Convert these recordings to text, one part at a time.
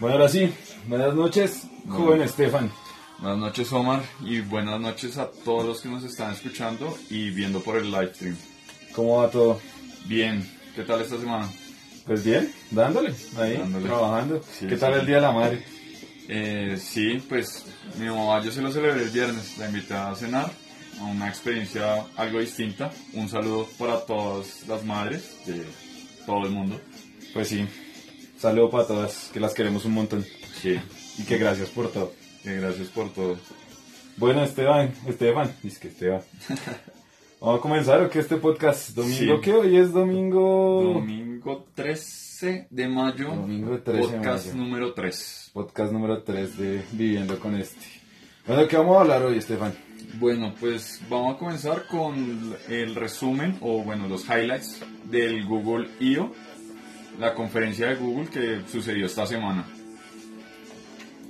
Bueno, ahora sí, buenas noches, joven Estefan. Buenas noches Omar y buenas noches a todos los que nos están escuchando y viendo por el live stream. ¿Cómo va todo? Bien, ¿qué tal esta semana? Pues bien, dándole, ahí, Dándole. trabajando. Sí, ¿Qué tal sí. el Día de la Madre? Eh, sí, pues mi mamá yo se lo celebré el viernes, la invité a cenar, a una experiencia algo distinta. Un saludo para todas las madres de todo el mundo. Pues sí, saludo para todas, que las queremos un montón. Sí, Y que gracias por todo. y gracias por todo. Bueno, Esteban, Estefan, es que Esteban. Vamos a comenzar, ¿o qué este podcast? ¿Domingo Sí. qué? Hoy es domingo... Domingo 13 de mayo, Domingo 13 de podcast mayo. número 3. Podcast número 3 de Viviendo con este. Bueno, ¿qué vamos a hablar hoy, Estefan? Bueno, pues vamos a comenzar con el resumen o bueno, los highlights del Google I.O., la conferencia de Google que sucedió esta semana.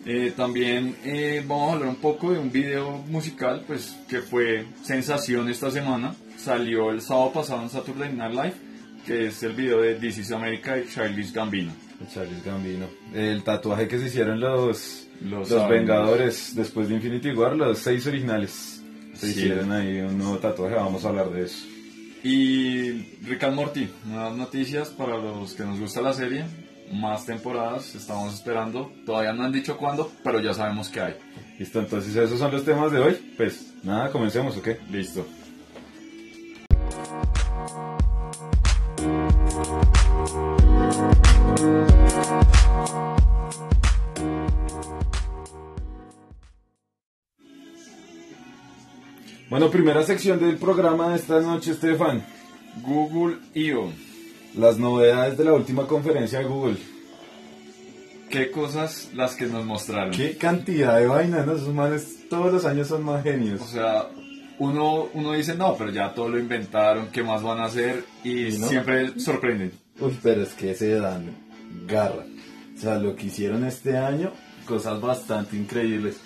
Eh, también eh, vamos a hablar un poco de un video musical pues que fue sensación esta semana. Salió el sábado pasado en Saturday Night Live, que es el video de This is America de Childish Gambino. Charles Gambino. El tatuaje que se hicieron los, Los. Vengadores después de Infinity War, los seis originales. Se Sí. hicieron ahí un nuevo tatuaje, vamos a hablar de eso. Y Rick and Morty, nuevas noticias para los que nos gusta la serie. Más temporadas, estamos esperando. Todavía no han dicho cuándo, pero ya sabemos que hay. Listo, entonces esos son los temas de hoy. Pues nada, comencemos, ¿ok? Listo. Bueno, primera sección del programa de esta noche, Estefan. Google I.O. Las novedades de la última conferencia de Google. ¿Qué cosas las que nos mostraron? Qué cantidad de vainas, ¿no? Esos manes todos los años son más genios. O sea, uno, uno dice, no, pero ya todo lo inventaron, ¿qué más van a hacer? Y ¿Y no? siempre sorprenden. Uy, pero es que se dan garra. O sea, lo que hicieron este año, cosas bastante increíbles.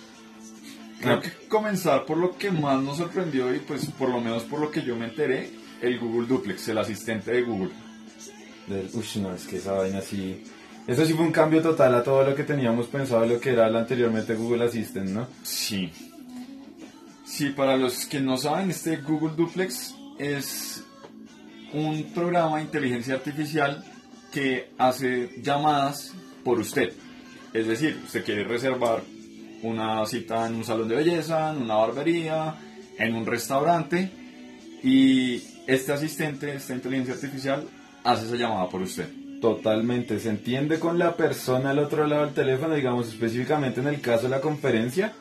Creo que comenzar por lo que más nos sorprendió y pues por lo menos por lo que yo me enteré, el Google Duplex, el asistente de Google. Uy, no, es que esa vaina sí... Eso sí fue un cambio total a todo lo que teníamos pensado de lo que era el anteriormente Google Assistant, ¿no? Sí. Sí, para los que no saben, este Google Duplex es un programa de inteligencia artificial que hace llamadas por usted. Es decir, usted quiere reservar una cita en un salón de belleza, en una barbería, en un restaurante y este asistente, esta inteligencia artificial, hace esa llamada por usted. Totalmente, se entiende con la persona al otro lado del teléfono, digamos específicamente en el caso de la conferencia.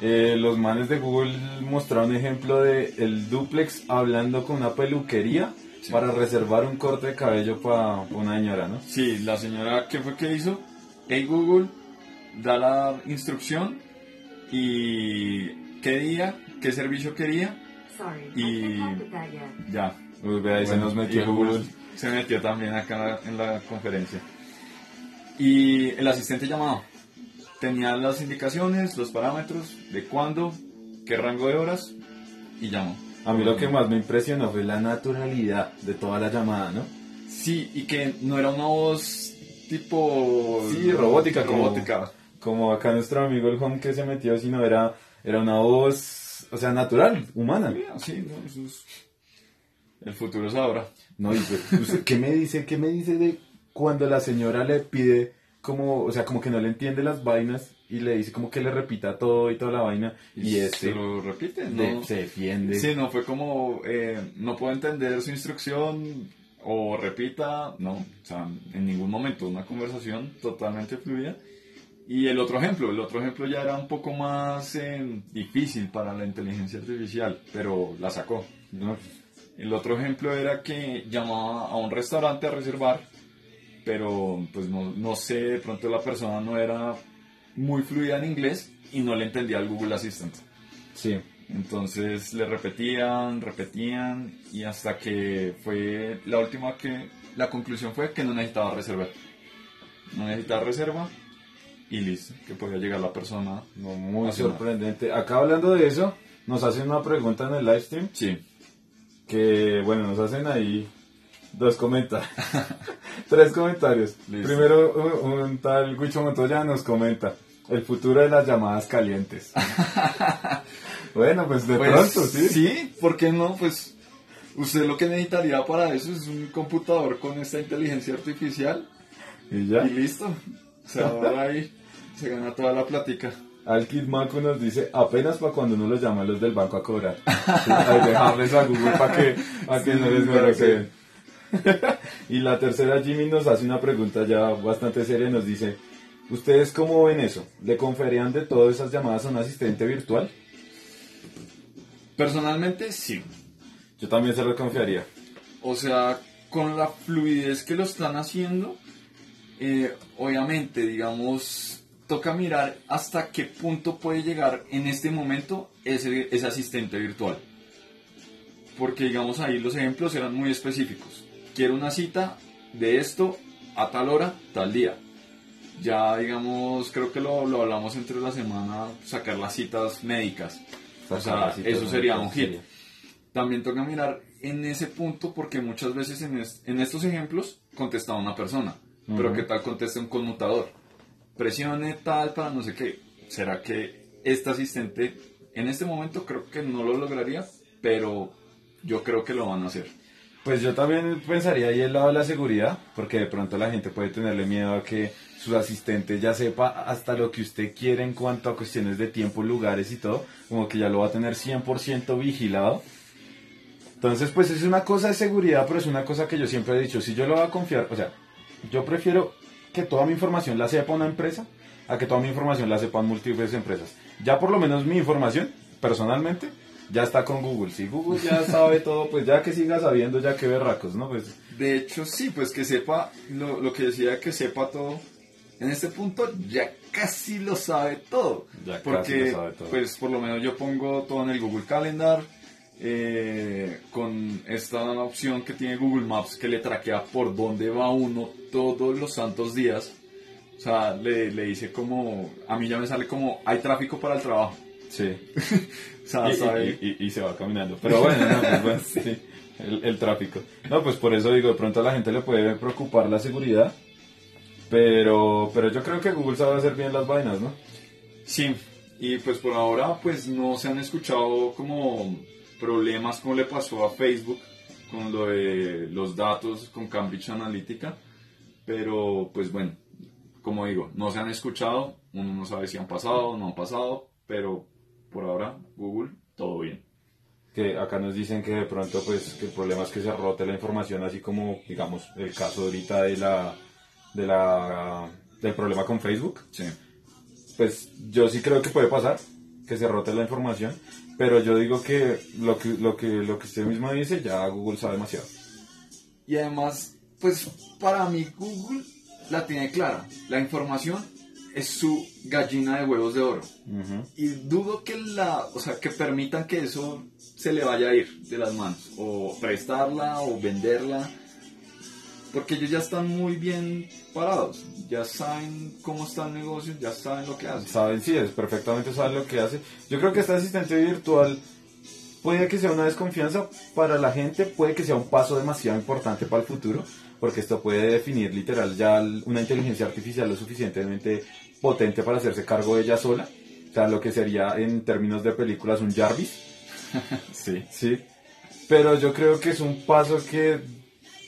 eh, los manes de Google mostraron un ejemplo de el duplex hablando con una peluquería Sí. para reservar un corte de cabello para una señora, ¿no? Sí, la señora, ¿qué fue que hizo? Hey Google, da la instrucción y qué día, qué servicio quería, Sorry, Y- ya. Ahí se nos metió Google se metió también acá en la, en la conferencia. Y el asistente llamado tenía las indicaciones, los parámetros de cuándo, qué rango de horas y llamó. A mí lo que más me impresionó fue la naturalidad de toda la llamada, ¿no? Sí, y que no era una voz tipo... Sí, robótica, como- robótica. Como acá nuestro amigo el home que se metió, sino era, era una voz, o sea, natural, humana. Sí, no, eso es- El futuro es ahora. No, y pues, ¿usted ¿qué me dice, qué me dice de cuando la señora le pide como, o sea, como que no le entiende las vainas y le dice como que le repita todo y toda la vaina y, se este lo repite, le- ¿no? se defiende. Sí, no fue como, eh, no puedo entender su instrucción o repita, no, o sea, en ningún momento, una conversación totalmente fluida. Y el otro ejemplo, el otro ejemplo ya era un poco más eh, difícil para la inteligencia artificial, pero la sacó. No, El otro ejemplo era que llamaba a un restaurante a reservar, pero pues no, no sé, de pronto la persona no era muy fluida en inglés y no le entendía al Google Assistant. sí, Entonces le repetían, repetían y hasta que fue la última que la conclusión fue que no necesitaba reservar. No necesitaba reserva y listo, que podía llegar la persona. no, muy no. sorprendente. Acá hablando de eso, nos hacen una pregunta en el live stream Sí, que, bueno, nos hacen ahí Dos comentarios. Tres comentarios. Primero, un, tal Guicho Montoya nos comenta. El futuro de las llamadas calientes. bueno, pues de pues, pronto, sí. Sí, ¿por qué no? Pues usted lo que necesitaría para eso es un computador con esta inteligencia artificial. Y ya. Y listo. Se va ahí, se gana toda la plática. Alkid Maco nos dice, apenas para cuando uno los llama los del banco a cobrar. dejarles a Google para que, que no les y la tercera, Jimmy nos hace una pregunta ya bastante seria. Nos dice, ¿ustedes cómo ven eso? ¿Le conferían de todas esas llamadas a un asistente virtual? Personalmente, sí. Yo también se lo confiaría. O sea, con la fluidez que lo están haciendo, eh, obviamente, digamos, toca mirar hasta qué punto puede llegar en este momento ese, ese asistente virtual. Porque, digamos, ahí los ejemplos eran muy específicos quiero una cita de esto a tal hora, tal día. Ya, digamos, creo que lo, lo hablamos entre la semana, sacar las citas médicas. o sea, eso sería un hit. También toca mirar en ese punto porque muchas veces en, en estos ejemplos contesta una persona, pero ¿qué tal contesta un conmutador? Presione tal para no sé qué. ¿Será que este asistente en este momento creo que no lo lograría, pero yo creo que lo van a hacer? Pues yo también pensaría ahí el lado de la seguridad, porque de pronto la gente puede tenerle miedo a que su asistente ya sepa hasta lo que usted quiere en cuanto a cuestiones de tiempo, lugares y todo, como que ya lo va a tener 100% vigilado. Entonces, pues es una cosa de seguridad, pero es una cosa que yo siempre he dicho, si yo lo voy a confiar, o sea, yo prefiero que toda mi información la sepa una empresa a que toda mi información la sepan múltiples empresas. Ya por lo menos mi información, personalmente, ya está con Google. Si Google ya sabe todo, pues ya que siga sabiendo, ya que berracos, ¿no? Pues... De hecho, sí, pues que sepa, lo, lo que decía, que sepa todo. En este punto ya casi lo sabe todo. Ya porque, lo sabe todo. pues por lo menos yo pongo todo en el Google Calendar. Eh, con esta opción que tiene Google Maps que le traquea por dónde va uno todos los santos días. O sea, le, le dice como, a mí ya me sale como, hay tráfico para el trabajo. Sí. y, se va caminando. Pero bueno, pues, sí, el, tráfico. No, pues por eso digo, de pronto a la gente le puede preocupar la seguridad, pero, pero yo creo que Google sabe hacer bien las vainas, ¿no? Sí, y pues por ahora pues no se han escuchado como problemas como le pasó a Facebook con lo de los datos con Cambridge Analytica, pero pues bueno, como digo, no se han escuchado, uno no sabe si han pasado o no han pasado, pero por ahora, Google, todo bien. Que acá nos dicen que de pronto, pues, que el problema es que se rote la información, así como, digamos, el caso ahorita de la, de la, del problema con Facebook. Sí. Pues yo sí creo que puede pasar, que se rote la información, pero yo digo que lo que, lo que, lo que usted mismo dice, ya Google sabe demasiado. Y además, pues, para mí Google la tiene clara. La información es su gallina de huevos de oro. Y dudo que la, o sea, que permitan que eso se le vaya a ir de las manos. O prestarla o venderla. Porque ellos ya están muy bien parados. Ya saben cómo está el negocio, ya saben lo que hacen. Saben, sí, es perfectamente saben lo que hace. Yo creo que este asistente virtual puede que sea una desconfianza para la gente, puede que sea un paso demasiado importante para el futuro porque esto puede definir literal ya una inteligencia artificial lo suficientemente potente para hacerse cargo de ella sola. O sea, lo que sería en términos de películas un Jarvis. sí. Sí. Pero yo creo que es un paso que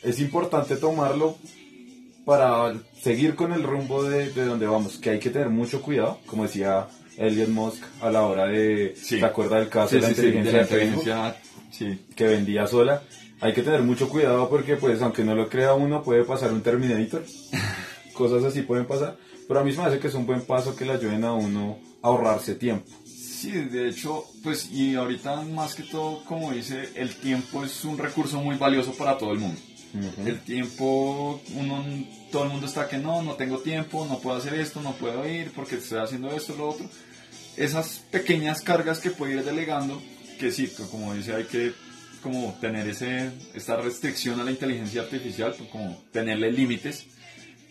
es importante tomarlo para seguir con el rumbo de, de donde vamos, que hay que tener mucho cuidado, como decía Elon Musk a la hora de... Sí. ¿Te acuerdas del caso de la inteligencia, sí, que vendía sola? Hay que tener mucho cuidado porque pues aunque no lo crea uno puede pasar un Terminator. Cosas así pueden pasar. Pero a mí me hace que es un buen paso que le ayuden a uno a ahorrarse tiempo. Sí, de hecho, pues y ahorita más que todo, como dice, el tiempo es un recurso muy valioso para todo el mundo. El tiempo, uno, todo el mundo está que no, no tengo tiempo, no puedo hacer esto, no puedo ir porque estoy haciendo esto, lo otro. Esas pequeñas cargas que puede ir delegando, que sí, como dice, hay que como tener ese, esta restricción a la inteligencia artificial, pues como tenerle límites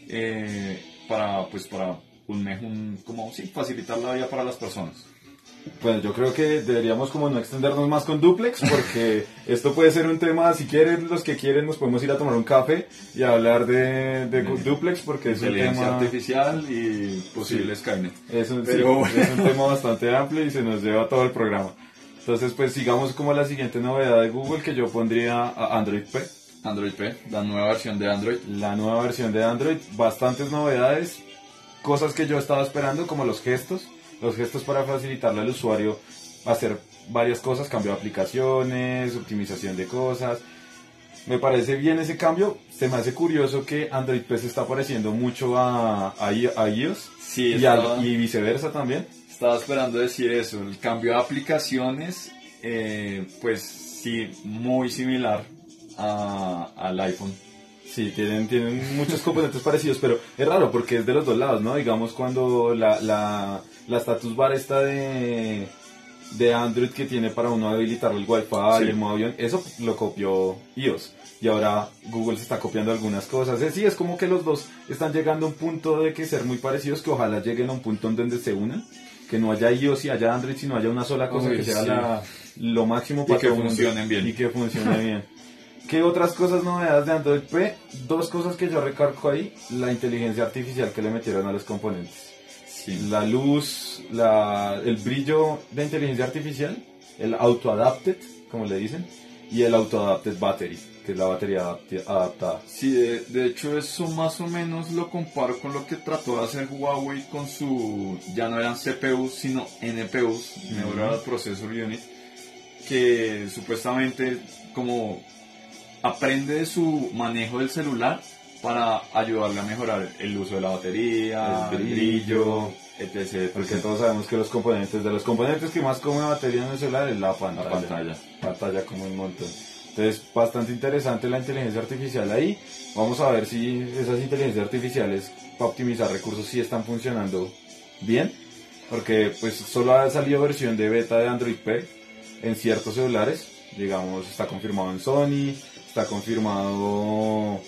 eh, para, pues para un, un, como, sí, facilitar la vida para las personas. Bueno, yo creo que deberíamos como no extendernos más con duplex porque esto puede ser un tema, si quieren, los que quieren nos podemos ir a tomar un café y hablar de, de duplex porque es un Inteligencia tema... artificial y posible Skynet. Es un, Pero- sí, es un tema bastante amplio y se nos lleva todo el programa. Entonces, pues sigamos como la siguiente novedad de Google que yo pondría a Android P. Android P, la nueva versión de Android. La nueva versión de Android, bastantes novedades, cosas que yo estaba esperando como los gestos, los gestos para facilitarle al usuario hacer varias cosas, cambio de aplicaciones, optimización de cosas. Me parece bien ese cambio, se me hace curioso que Android P se está pareciendo mucho a, a, a iOS Sí, y, al- y viceversa también. Estaba esperando decir eso, el cambio de aplicaciones, eh, pues sí, muy similar a- al iPhone. Sí, tienen, tienen muchos componentes parecidos, pero es raro porque es de los dos lados, ¿no? Digamos cuando la, la, la status bar está de, de Android que tiene para uno habilitar el Wi-Fi, Sí. el modo avión, eso lo copió iOS. Y ahora Google se está copiando algunas cosas. Es, sí, es como que los dos están llegando a un punto de que ser muy parecidos, que ojalá lleguen a un punto en donde se unan. Que no haya iOS y haya Android, sino haya una sola cosa Uy, que sea sí. la, lo máximo Y para que funcionen bien. Y que funcione bien. ¿Qué otras cosas novedades de Android P? Dos cosas que yo recargo ahí. La inteligencia artificial que le metieron a los componentes. Sí. La luz, la, el brillo de inteligencia artificial, el auto-adapted, como le dicen, y el auto-adapted battery, que es la batería adaptada. Sí, de, de hecho eso más o menos lo comparo con lo que trató de hacer Huawei con su, ya no eran CPUs, sino NPUs, Neural Processor Unit, que supuestamente como aprende de su manejo del celular para ayudarle a mejorar el uso de la batería, El el brillo, brillo, etc. Porque todos sabemos que los componentes, de los componentes que más come batería en el celular es la pantalla. La pantalla. Pantalla como un montón. Entonces, bastante interesante la inteligencia artificial ahí. Vamos a ver si esas inteligencias artificiales para optimizar recursos sí están funcionando bien. Porque pues solo ha salido versión de beta de Android P en ciertos celulares. Digamos, está confirmado en Sony, está confirmado...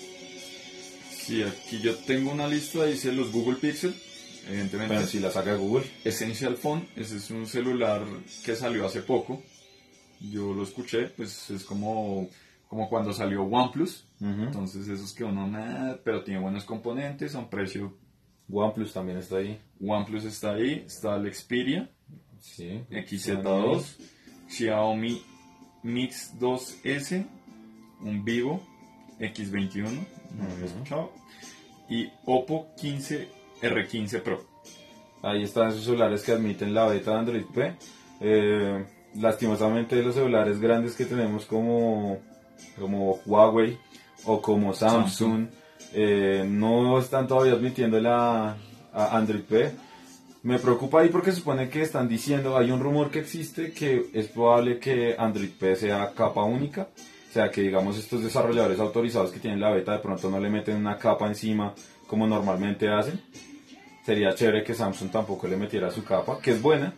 Sí, aquí yo tengo una lista, dice los Google Pixel, evidentemente. Si la saca Google. Essential Phone, ese es un celular que salió hace poco. Yo lo escuché, pues es como, como cuando salió OnePlus. Ujú. Entonces esos que uno nada, pero tiene buenos componentes, a un precio. OnePlus también está ahí. OnePlus está ahí, está el Xperia Sí. XZ2, Xiaomi Mix 2S, un Vivo X21, no lo había escuchado, y Oppo 15 R15 Pro. Ahí están esos celulares que admiten la beta de Android P. Eh, lastimosamente los celulares grandes que tenemos como, como Huawei o como Samsung, Samsung. eh, no están todavía admitiendo la a Android P. Me preocupa ahí porque supone que están diciendo, hay un rumor que existe que es probable que Android P sea capa única. O sea, que digamos estos desarrolladores autorizados que tienen la beta de pronto no le meten una capa encima como normalmente hacen. Sería chévere que Samsung tampoco le metiera su capa, que es buena,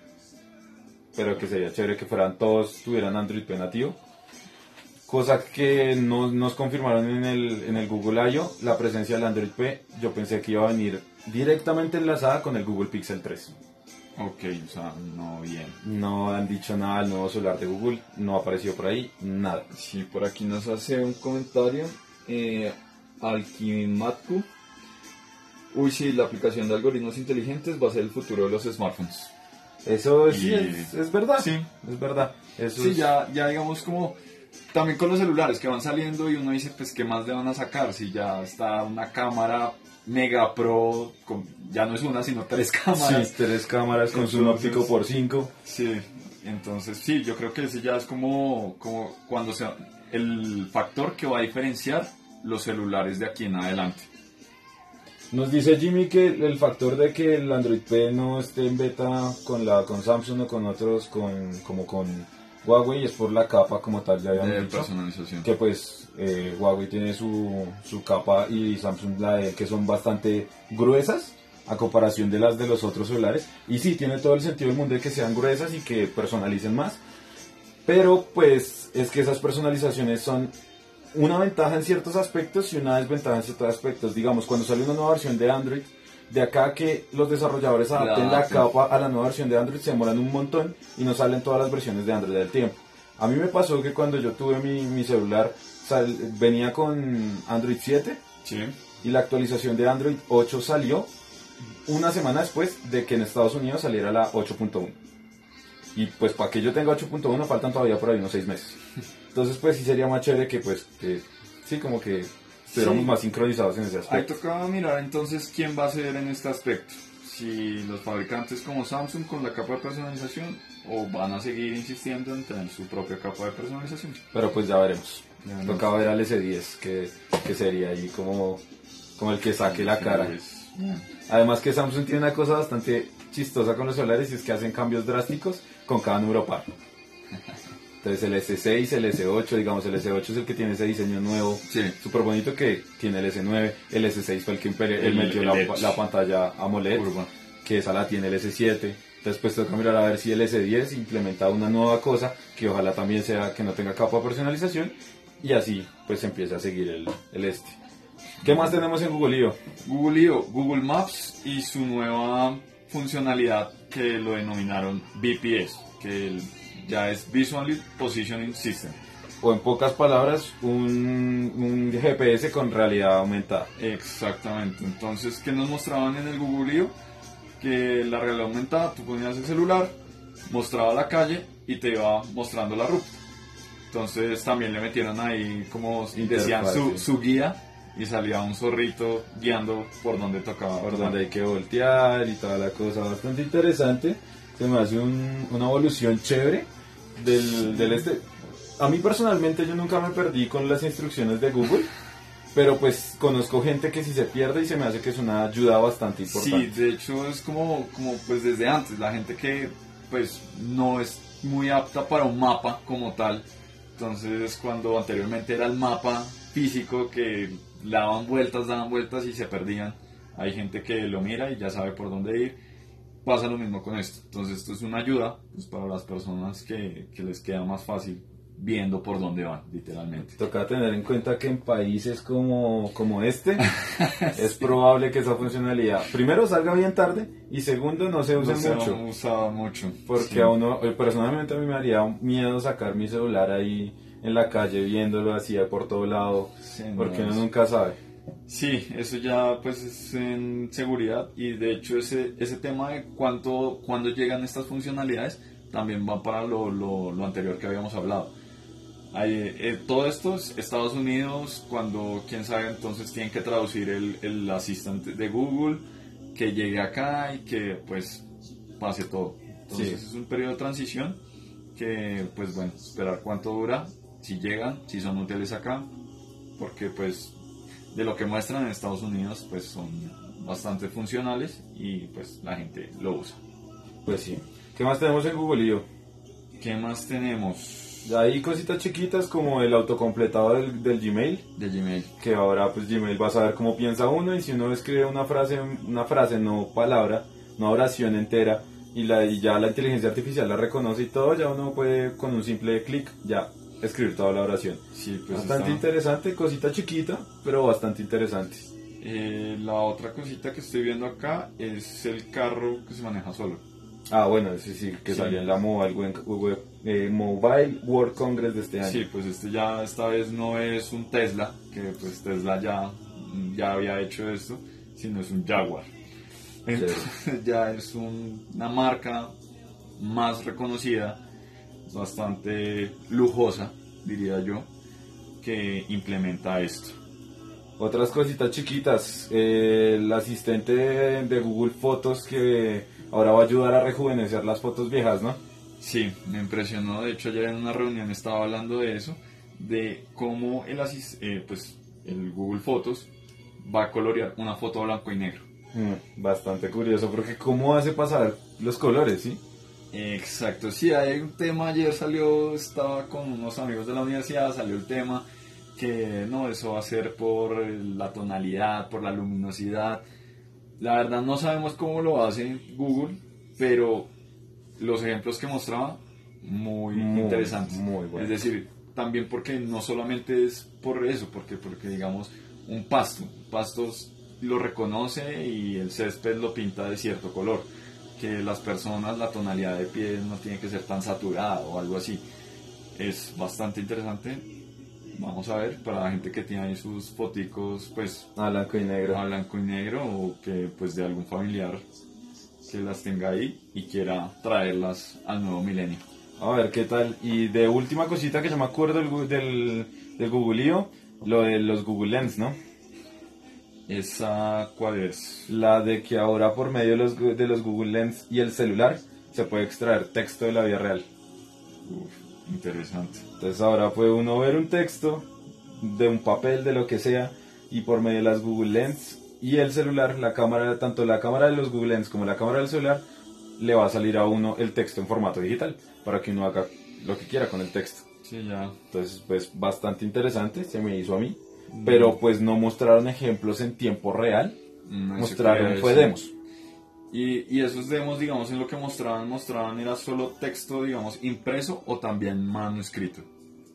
pero que sería chévere que fueran todos, tuvieran Android P nativo. Cosa que no nos confirmaron en el, en el Google I.O., la presencia del Android P, yo pensé que iba a venir directamente enlazada con el Google Pixel 3. Ok, o sea, no bien. No han dicho nada del nuevo celular de Google, no ha aparecido por ahí, nada. Sí, por aquí nos hace un comentario. Eh, Alquimatku. Uy, sí, la aplicación de algoritmos inteligentes va a ser el futuro de los smartphones. Eso sí Y- es, es verdad. Sí. Es verdad. Eso Sí, es- ya, ya digamos como también con los celulares que van saliendo y uno dice, pues, ¿qué más le van a sacar? Si ya está una cámara mega pro, con- ya no es una, sino tres cámaras. Sí, tres cámaras con zoom Entonces- óptico por 5. Sí, entonces sí, yo creo que ese ya es como, como cuando sea el factor que va a diferenciar los celulares de aquí en adelante. Nos dice Jimmy que el factor de que el Android P no esté en beta con la con Samsung o con otros con como con Huawei es por la capa como tal ya habíamos De dicho. personalización. que pues eh, Huawei tiene su, su capa y Samsung la de que son bastante gruesas a comparación de las de los otros celulares y sí tiene todo el sentido del mundo de que sean gruesas y que personalicen más pero pues es que esas personalizaciones son una ventaja en ciertos aspectos y una desventaja en ciertos aspectos digamos cuando sale una nueva versión de Android de acá que los desarrolladores adapten la capa a la nueva versión de Android se demoran un montón y no salen todas las versiones de Android del tiempo. A mí me pasó que cuando yo tuve mi, mi celular venía con Android 7 y la actualización de Android 8 salió una semana después de que en Estados Unidos saliera la 8.1. Y pues para que yo tenga 8.1 faltan todavía por ahí unos 6 meses. Entonces pues sí sería más chévere que pues que sí como que estuviéramos más sincronizados en ese aspecto. Ahí tocaba mirar entonces quién va a ser en este aspecto. Si los fabricantes como Samsung con la capa de personalización o van a seguir insistiendo en tener su propia capa de personalización. Pero pues ya veremos. Tocaba ver al S10 que, que sería ahí como, como el que saque la cara. Además que Samsung tiene una cosa bastante chistosa con los celulares y es que hacen cambios drásticos con cada número par. Entonces el S6, el S8, digamos el S8 es el que tiene ese diseño nuevo, sí. súper bonito que tiene el S9, el S6 fue el que el, metió la, pantalla AMOLED, que esa la tiene el S7. Entonces pues toca mirar a ver si el S10 implementa una nueva cosa que ojalá también sea que no tenga capa de personalización y así pues empieza a seguir el, el este. ¿Qué más tenemos en Google I.O.? Google I.O., Google Maps y su nueva funcionalidad que lo denominaron BPS, que ya es Visually Positioning System. O en pocas palabras, un, un, GPS con realidad aumentada. Exactamente. Entonces, ¿qué nos mostraban en el Google? Que la realidad aumentada, tú ponías el celular, mostraba la calle y te iba mostrando la ruta. Entonces también le metieron ahí, como decían, su, su guía y salía un zorrito guiando por donde tocaba. Por donde hay que voltear y toda la cosa. Bastante interesante. Se me hace una evolución chévere del, del este. A mí personalmente yo nunca me perdí con las instrucciones de Google. Pero pues conozco gente que si se pierde y se me hace que es una ayuda bastante importante. Sí, de hecho es como, como pues desde antes, la gente que pues no es muy apta para un mapa como tal. Entonces cuando anteriormente era el mapa físico que daban vueltas, daban vueltas y se perdían. Hay gente que lo mira y ya sabe por dónde ir. Pasa lo mismo con esto. Entonces esto es una ayuda pues, para las personas que, que les queda más fácil viendo por dónde van, literalmente. Toca tener en cuenta que en países como, como este es probable que esa funcionalidad, primero, salga bien tarde y segundo, no se use mucho. No usaba mucho. Porque a uno, eh, personalmente a mí me haría miedo sacar mi celular ahí en la calle viéndolo así por todo lado, porque uno nunca sabe. Sí, eso ya pues es en seguridad y de hecho ese, ese tema de cuánto, cuándo llegan estas funcionalidades también va para lo, lo, lo anterior que habíamos hablado. eh, todo esto es Estados Unidos, cuando quién sabe entonces tienen que traducir el, el asistente de Google, que llegue acá y que pues pase todo. Entonces es un periodo de transición que pues bueno, esperar cuánto dura si llegan, si son útiles acá, porque pues de lo que muestran en Estados Unidos pues son bastante funcionales y pues la gente lo usa. Pues sí. ¿Qué más tenemos en Google yo? ¿Qué más tenemos? Hay cositas chiquitas como el autocompletado del, del, Gmail. De Gmail. Que ahora pues Gmail va a saber cómo piensa uno y si uno escribe una frase, una frase, no palabra, no oración entera, y, la, y ya la inteligencia artificial la reconoce y todo, ya uno puede con un simple clic ya escribir toda la oración. Sí, pues bastante interesante, cosita chiquita, pero bastante interesante. Eh, la otra cosita que estoy viendo acá es el carro que se maneja solo. Ah, bueno, sí, sí, que salió en la Mobile, eh, Mobile World Congress de este año. Sí, pues este ya esta vez no es un Tesla, que pues Tesla ya, ya había hecho esto, sino es un Jaguar. Entonces ya es una marca más reconocida bastante lujosa, diría yo, que implementa esto. Otras cositas chiquitas, eh, el asistente de, Google Fotos que ahora va a ayudar a rejuvenecer las fotos viejas, ¿no? Sí, me impresionó, de hecho ayer en una reunión estaba hablando de eso, de cómo el, eh, pues, el Google Fotos va a colorear una foto blanco y negro. Mm, bastante curioso, porque cómo hace pasar los colores, ¿sí? Exacto, sí, hay un tema, ayer salió, estaba con unos amigos de la universidad, salió el tema que no, eso va a ser por la tonalidad, por la luminosidad. La verdad no sabemos cómo lo hace Google, pero los ejemplos que mostraba, muy, interesantes. Muy Es decir, también porque no solamente es por eso, porque, porque digamos, un pasto, pastos lo reconoce y el césped lo pinta de cierto color. Que las personas, la tonalidad de piel no tiene que ser tan saturada o algo así. Es bastante interesante. Vamos a ver, para la gente que tiene ahí sus foticos, pues A blanco y negro. a blanco y negro o que pues de algún familiar que las tenga ahí y quiera traerlas al nuevo milenio. A ver qué tal. Y de última cosita que yo me acuerdo del, del, del Googleo, lo de los Google Lens, ¿no? ¿Esa cuál es? La de que ahora por medio de los, de los Google Lens y el celular se puede extraer texto de la vida real. Uf, interesante. Entonces ahora puede uno ver un texto de un papel, de lo que sea, y por medio de las Google Lens y el celular, la cámara, tanto la cámara de los Google Lens como la cámara del celular, le va a salir a uno el texto en formato digital para que uno haga lo que quiera con el texto. Sí, ya. Entonces, pues bastante interesante, se me hizo a mí. Pero pues no mostraron ejemplos en tiempo real, eso mostraron fue demos. Y, y esos demos, digamos, en lo que mostraban, mostraban era solo texto, digamos, impreso o también manuscrito.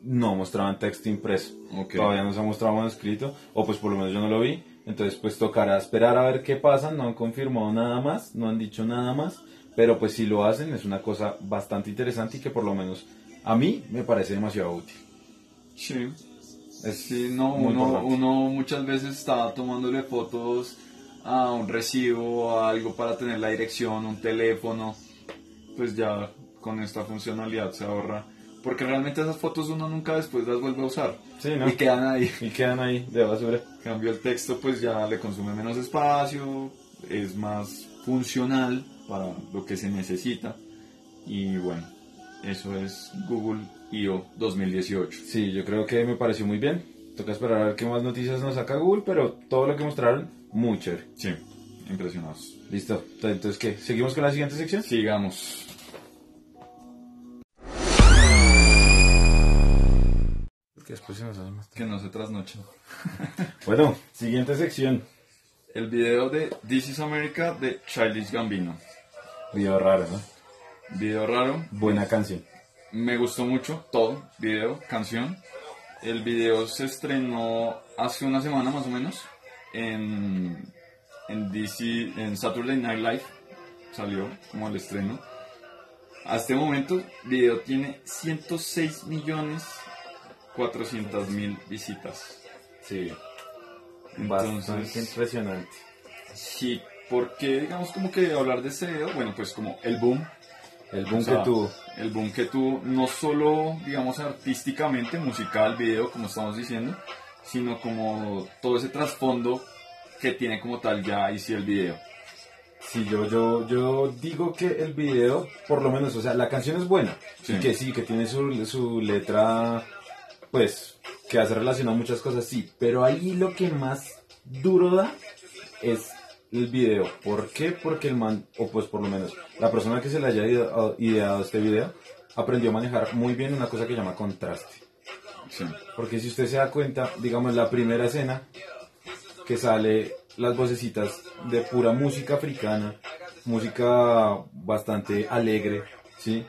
No mostraban texto impreso. Ok. Todavía no se ha mostrado manuscrito, o pues por lo menos yo no lo vi. Entonces pues tocará esperar a ver qué pasa. No han confirmado nada más, no han dicho nada más. Pero pues si lo hacen es una cosa bastante interesante y que por lo menos a mí me parece demasiado útil. Sí. Es Sí, no, uno, uno muchas veces está tomándole fotos a un recibo, a algo para tener la dirección, un teléfono, pues ya con esta funcionalidad se ahorra. Porque realmente esas fotos uno nunca después las vuelve a usar. Sí, ¿no? Y quedan ahí. Y quedan ahí de basura. Cambio el texto pues ya le consume menos espacio, es más funcional para lo que se necesita. Y bueno, eso es Google I.O. 2018. Sí, yo creo que me pareció muy bien. Toca esperar a ver qué más noticias nos saca Google, pero todo lo que mostraron, muy chévere. Sí, impresionados. Listo. Entonces, ¿qué? ¿Seguimos con la siguiente sección? Sigamos. Que después se nos hace más Que no se trasnoche. Bueno, siguiente sección. El video de This is America de Childish Gambino. Video raro, ¿no? Video raro. Buena canción. Me gustó mucho todo. Video, canción. El video se estrenó hace una semana más o menos. En, en, DC, en Saturday Night Live. Salió como el estreno. A este momento, el video tiene 106 millones 400 mil visitas. Sí. Entonces- Bastante impresionante. Sí, porque digamos como que hablar de este video, bueno, pues como el boom, El boom o sea, que tuvo. el boom que tuvo, no solo, digamos, artísticamente, musical, video, como estamos diciendo, sino como todo ese trasfondo que tiene como tal ya y sí el video. Sí, yo, yo, yo digo que el video, por lo menos, o sea, la canción es buena. Sí. Y que sí, que tiene su, su letra, pues, que hace relación a muchas cosas, sí. Pero ahí lo que más duro da es el video. ¿Por qué? Porque el man, o pues por lo menos, la persona que se le haya ideado, ideado este video, aprendió a manejar muy bien una cosa que llama contraste. Sí. Porque si usted se da cuenta, digamos, la primera escena que sale las vocecitas de pura música africana, música bastante alegre, ¿sí?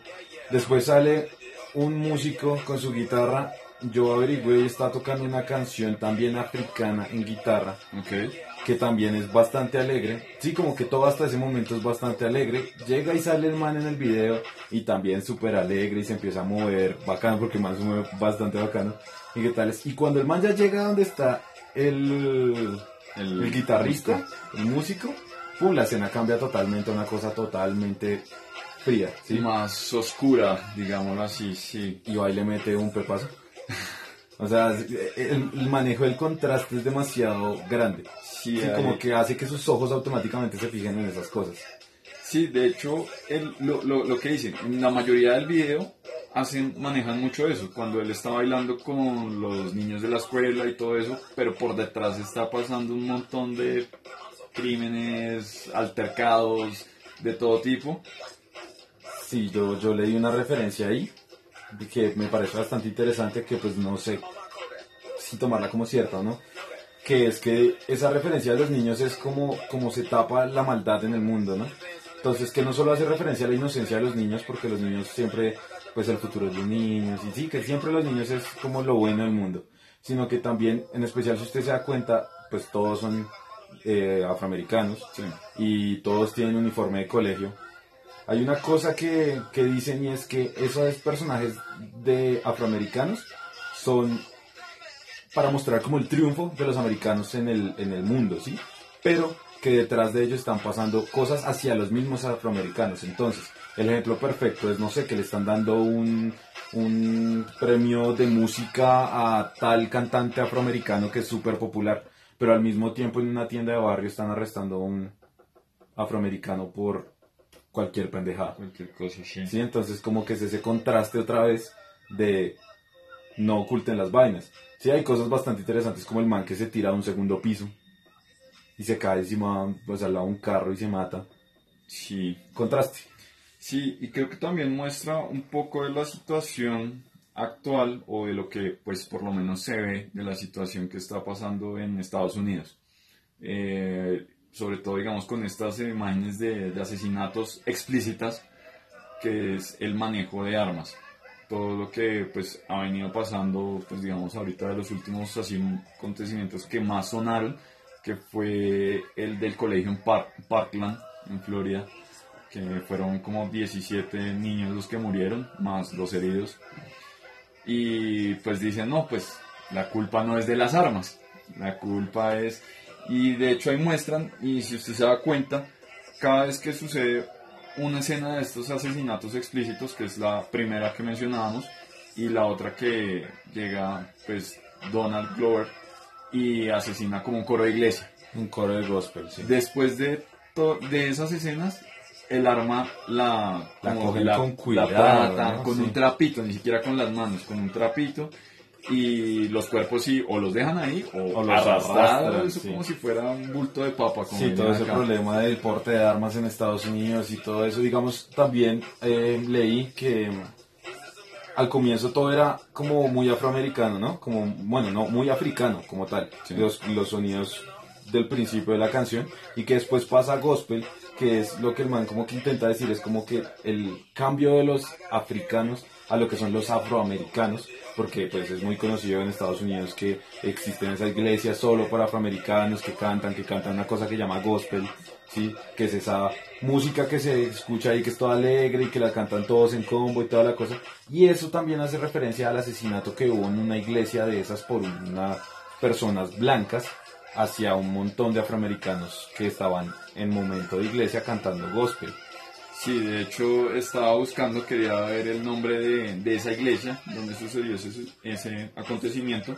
Después sale un músico con su guitarra, yo averigüé y está tocando una canción también africana en guitarra, Ok. Que también es bastante alegre. Sí, como que todo hasta ese momento es bastante alegre. Llega y sale el man en el video y también súper alegre y se empieza a mover bacano porque el man se mueve bastante bacano. ¿Y qué tal es? Y cuando el man ya llega donde está el, El, el guitarrista, el músico, pum, la escena cambia totalmente a una cosa totalmente fría, Sí, más oscura, digámoslo así, sí. Y y le mete un pepazo. O sea, el, el manejo del contraste es demasiado grande. Sí, hay- como que hace que sus ojos automáticamente se fijen en esas cosas. Sí, de hecho, el- lo, lo, lo que dicen, en la mayoría del video hacen, manejan mucho eso, cuando él está bailando con los niños de la escuela y todo eso, pero por detrás está pasando un montón de crímenes, altercados, de todo tipo. Sí, yo, yo leí una referencia ahí que me parece bastante interesante que pues no sé si tomarla como cierta o no. Que es que esa referencia de los niños es como, como se tapa la maldad en el mundo, ¿no? Entonces que no solo hace referencia a la inocencia de los niños, porque los niños siempre, pues el futuro de los niños, y sí, que siempre los niños es como lo bueno del mundo, sino que también, en especial si usted se da cuenta, pues todos son eh, afroamericanos Sí. y todos tienen uniforme de colegio. Hay una cosa que, que dicen y es que esos personajes de afroamericanos son para mostrar como el triunfo de los americanos en el, en el mundo, ¿sí? Pero que detrás de ellos están pasando cosas hacia los mismos afroamericanos. Entonces, el ejemplo perfecto es, no sé, que le están dando un, un premio de música a tal cantante afroamericano que es súper popular, pero al mismo tiempo en una tienda de barrio están arrestando a un afroamericano por cualquier pendejada. Cualquier cosa, sí. Sí, entonces como que es ese contraste otra vez de no oculten las vainas. Sí, hay cosas bastante interesantes como el man que se tira a un segundo piso y se cae encima, pues al lado de un carro y se mata. Sí. Contraste. Sí, y creo que también muestra un poco de la situación actual o de lo que pues por lo menos se ve de la situación que está pasando en Estados Unidos. Eh, sobre todo digamos con estas imágenes de, de asesinatos explícitas que es el manejo de armas. Todo lo que pues ha venido pasando pues digamos ahorita de los últimos así acontecimientos que más sonaron que fue el del colegio en Par- Parkland en Florida que fueron como 17 niños los que murieron, más los heridos. Y pues dicen, no, pues la culpa no es de las armas, la culpa es... Y de hecho ahí muestran, y si usted se da cuenta, cada vez que sucede una escena de estos asesinatos explícitos, que es la primera que mencionábamos, y la otra que llega pues Donald Glover y asesina como un coro de iglesia. Un coro de gospel, sí. Después de, de esas escenas, el arma la, La cogen con cuidado, con Sí. un trapito, ni siquiera con las manos, con un trapito. Y los cuerpos sí, o los dejan ahí, o, O los arrastran, eso sí. como si fuera un bulto de papa. Como Sí, todo ese acá. problema del porte de armas en Estados Unidos y todo eso, digamos, también eh, leí que al comienzo todo era como muy afroamericano, ¿no? Como, bueno, no, muy africano como tal, Sí. los, los sonidos del principio de la canción y que después pasa a gospel, que es lo que el man como que intenta decir, es como que el cambio de los africanos a lo que son los afroamericanos, porque pues es muy conocido en Estados Unidos que existen esas iglesias solo para afroamericanos que cantan, que cantan una cosa que llama gospel, ¿sí? que es esa música que se escucha ahí que es toda alegre y que la cantan todos en combo y toda la cosa. Y eso también hace referencia al asesinato que hubo en una iglesia de esas por unas personas blancas hacia un montón de afroamericanos que estaban en momento de iglesia cantando gospel. Sí, de hecho estaba buscando, quería ver el nombre de, de esa iglesia donde sucedió ese, ese acontecimiento,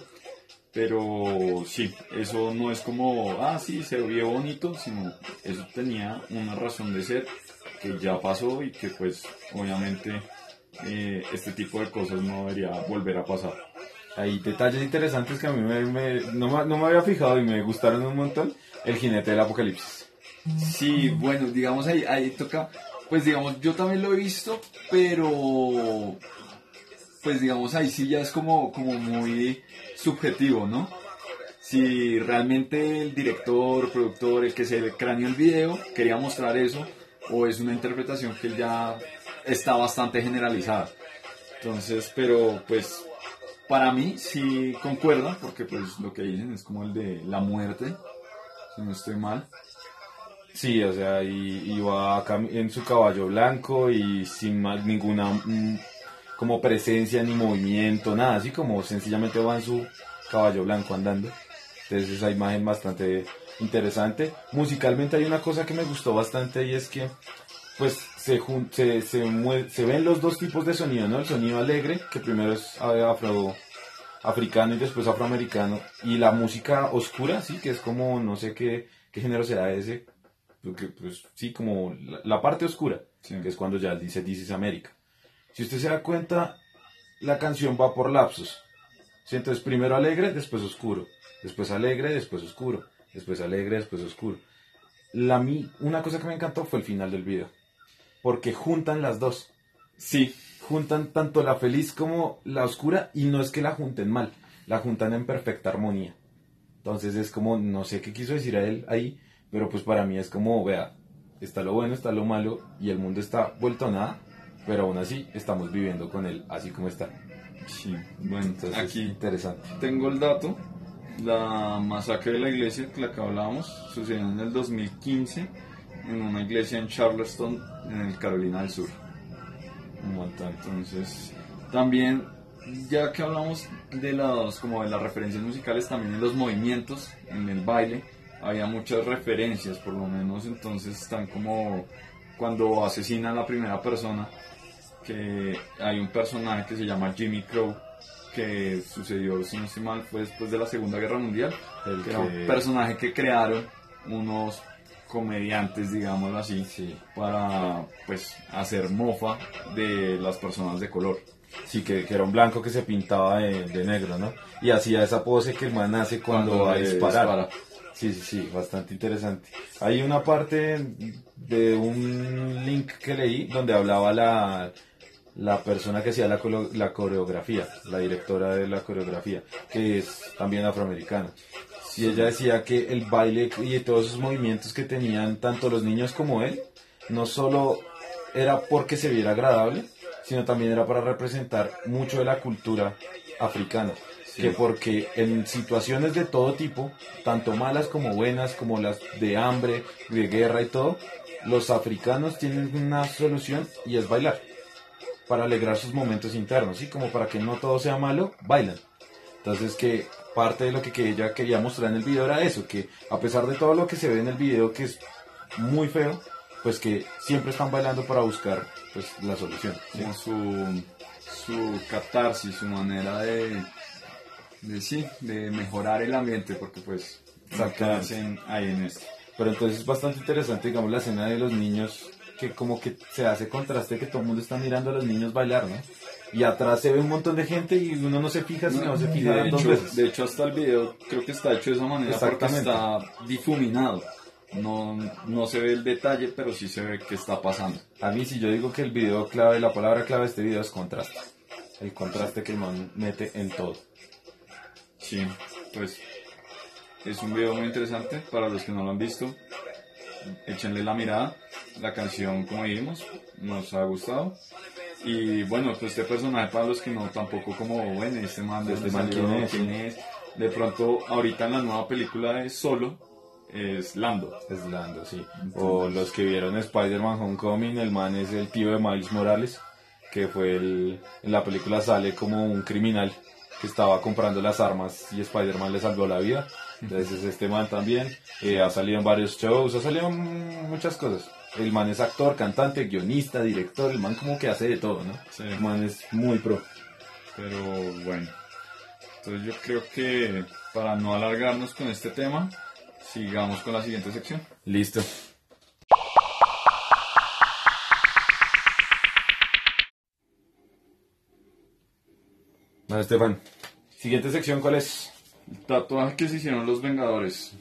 pero sí, eso no es como, ah, sí, se vio bonito, sino eso tenía una razón de ser que ya pasó y que pues obviamente eh, este tipo de cosas no debería volver a pasar. Hay detalles interesantes que a mí me, me- no, me- no me había fijado y me gustaron un montón. El jinete del apocalipsis. Sí, bueno, digamos ahí, ahí toca, pues digamos, yo también lo he visto, pero pues digamos ahí sí ya es como, como muy subjetivo, ¿no? Si realmente el director, productor, el que se craneó el video quería mostrar eso, o es una interpretación que ya está bastante generalizada. Entonces, pero pues para mí sí concuerda, porque pues lo que dicen es como el de la muerte, si no estoy mal. Sí, o sea, y, va en su caballo blanco y sin más ninguna mm, como presencia ni movimiento, nada, así como sencillamente va en su caballo blanco andando. Entonces esa imagen bastante interesante. Musicalmente hay una cosa que me gustó bastante y es que pues se, se, se, se ven los dos tipos de sonido, ¿no? El sonido alegre, que primero es afro, africano y después afroamericano, y la música oscura, sí, que es como, no sé qué, qué género será ese, porque, pues sí, como la, la parte oscura, Sí. que es cuando ya dice This is America. Si usted se da cuenta, la canción va por lapsos. ¿sí? Entonces primero alegre, después oscuro, después alegre, después oscuro, después alegre, después oscuro. La, mi- una cosa que me encantó fue el final del video, porque juntan las dos Sí, juntan tanto la feliz como la oscura y no es que la junten mal, la juntan en perfecta armonía. Entonces es como, no sé qué quiso decir a él ahí, pero pues para mí es como, vea, está lo bueno, está lo malo y el mundo está vuelto a nada, pero aún así estamos viviendo con él así como está. sí. Bueno, Entonces es aquí interesante. tengo el dato La masacre de la iglesia, que la que hablábamos, sucedió en el 2015 en una iglesia en Charleston, en el Carolina del Sur. Un montón. Entonces, también, ya que hablamos de las, como de las referencias musicales, también en los movimientos, en el baile, había muchas referencias, por lo menos entonces están como cuando asesinan a la primera persona, que hay un personaje que se llama Jimmy Crow, que sucedió, si no estoy mal, fue después de la Segunda Guerra Mundial, El que era un personaje que crearon unos comediantes, digámoslo así, Sí. para pues hacer mofa de las personas de color. Sí, que, que era un blanco que se pintaba de, de negro, ¿no? Y hacía esa pose que el man hace cuando, Cuando va a disparar. dispara. Sí, sí, sí, bastante interesante. Hay una parte de un link que leí donde hablaba la, la persona que hacía la, la coreografía, la directora de la coreografía, que es también afroamericana. Y ella decía que el baile y todos esos movimientos que tenían tanto los niños como él, no solo era porque se viera agradable, sino también era para representar mucho de la cultura africana. Que porque en situaciones de todo tipo, tanto malas como buenas, como las de hambre, de guerra y todo, los africanos tienen una solución y es bailar. Para alegrar sus momentos internos, ¿sí? Como para que no todo sea malo, bailan. Entonces que parte de lo que, que ella quería mostrar en el video era eso, que a pesar de todo lo que se ve en el video que es muy feo, pues que siempre están bailando para buscar pues la solución. ¿sí? como su, su catarsis, su manera de, de sí, de mejorar el ambiente, porque pues Exactamente. hacen ahí en esto. Pero entonces es bastante interesante, digamos, la escena de los niños, que como que se hace contraste que todo el mundo está mirando a los niños bailar, ¿no? Y atrás se ve un montón de gente y uno no se fija, sino se fija de, dos hecho, veces. de hecho, hasta el video creo que está hecho de esa manera porque está difuminado. No, no se ve el detalle, pero sí se ve que está pasando. A mí si yo digo que el video clave, la palabra clave de este video es contraste. El contraste que el man mete en todo. Sí, pues es un video muy interesante para los que no lo han visto. Échenle la mirada. La canción, como dijimos, nos ha gustado. Y bueno, pues este personaje para los que no tampoco como, bueno, este man, Este man, ¿quién es? quién es. De pronto, ahorita en la nueva película de Solo, es Lando. Es Lando, sí. O los que vieron Spider-Man Homecoming, el man es el tío de Miles Morales, que fue el... En la película sale como un criminal que estaba comprando las armas y Spider-Man le salvó la vida. Entonces es este man también. Eh, ha salido en varios shows, ha salido en muchas cosas. El man es actor, cantante, guionista, director, el man como que hace de todo, ¿no? Sí. El man es muy pro. Pero bueno, entonces yo creo que para no alargarnos con este tema, sigamos con la siguiente sección. Listo. Bueno, Estefan, siguiente sección, ¿cuál es? El tatuaje que se hicieron los Vengadores.